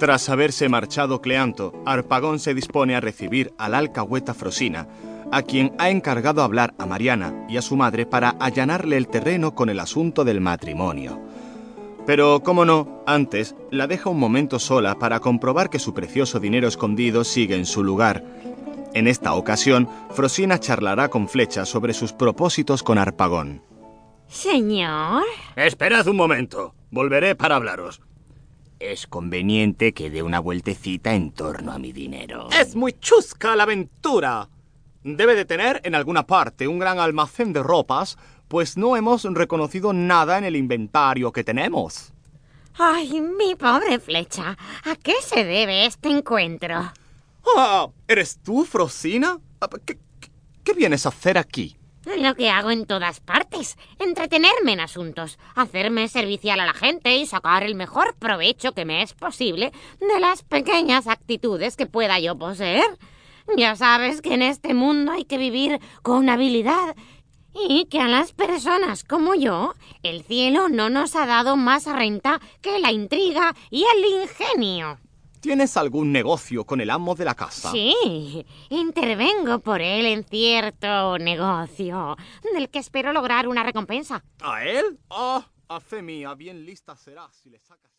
Tras haberse marchado Cleanto, Arpagón se dispone a recibir a la alcahueta Frosina, a quien ha encargado hablar a Mariana y a su madre para allanarle el terreno con el asunto del matrimonio. Pero, como no, antes la deja un momento sola para comprobar que su precioso dinero escondido sigue en su lugar. En esta ocasión, Frosina charlará con Flecha sobre sus propósitos con Arpagón. Señor. Esperad un momento. Volveré para hablaros. Es conveniente que dé una vueltecita en torno a mi dinero. Es muy chusca la aventura. Debe de tener en alguna parte un gran almacén de ropas, pues no hemos reconocido nada en el inventario que tenemos. Ay, mi pobre flecha. ¿A qué se debe este encuentro? Ah, ¿eres tú, Frosina? Ah, ¿Qué, qué- qué vienes a hacer aquí? Lo que hago en todas partes. Entretenerme en asuntos, hacerme servicial a la gente y sacar el mejor provecho que me es posible de las pequeñas actitudes que pueda yo poseer. Ya sabes que en este mundo hay que vivir con habilidad y que a las personas como yo el cielo no nos ha dado más renta que la intriga y el ingenio. ¿Tienes algún negocio con el amo de la casa? Sí, intervengo por él en cierto negocio, del que espero lograr una recompensa. ¿A él? Ah, a fe mía, bien lista será si le sacas...